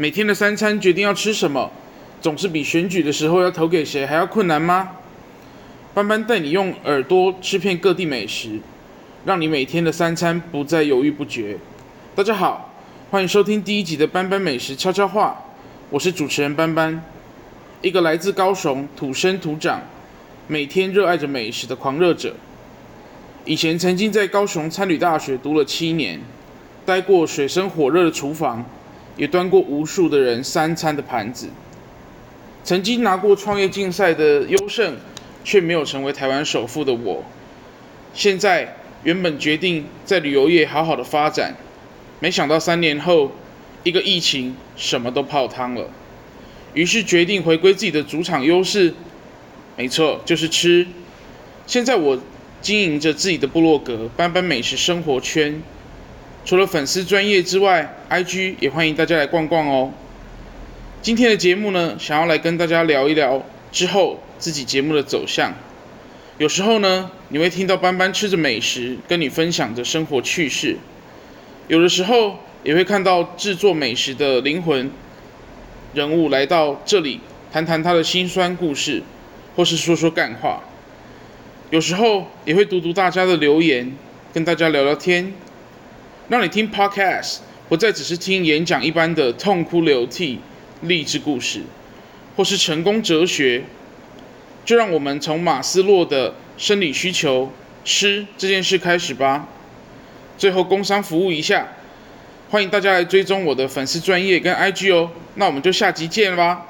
每天的三餐决定要吃什么，总是比选举的时候要投给谁还要困难吗？班班带你用耳朵吃遍各地美食，让你每天的三餐不再犹豫不决。大家好，欢迎收听第一集的班班美食悄悄话，我是主持人班班，一个来自高雄土生土长，每天热爱着美食的狂热者。以前曾经在高雄餐旅大学读了七年，待过水深火热的厨房。也端过无数的人三餐的盘子，曾经拿过创业竞赛的优胜，却没有成为台湾首富的我，现在原本决定在旅游业好好的发展，没想到三年后一个疫情，什么都泡汤了，于是决定回归自己的主场优势，没错，就是吃。现在我经营着自己的部落格，班班美食生活圈。除了粉丝专业之外，IG 也欢迎大家来逛逛哦。今天的节目呢，想要来跟大家聊一聊之后自己节目的走向。有时候呢，你会听到班班吃着美食，跟你分享着生活趣事；有的时候也会看到制作美食的灵魂人物来到这里，谈谈他的辛酸故事，或是说说干话。有时候也会读读大家的留言，跟大家聊聊天。让你听 Podcast 不再只是听演讲一般的痛哭流涕励志故事，或是成功哲学，就让我们从马斯洛的生理需求吃这件事开始吧。最后工商服务一下，欢迎大家来追踪我的粉丝专业跟 IG 哦。那我们就下集见了吧。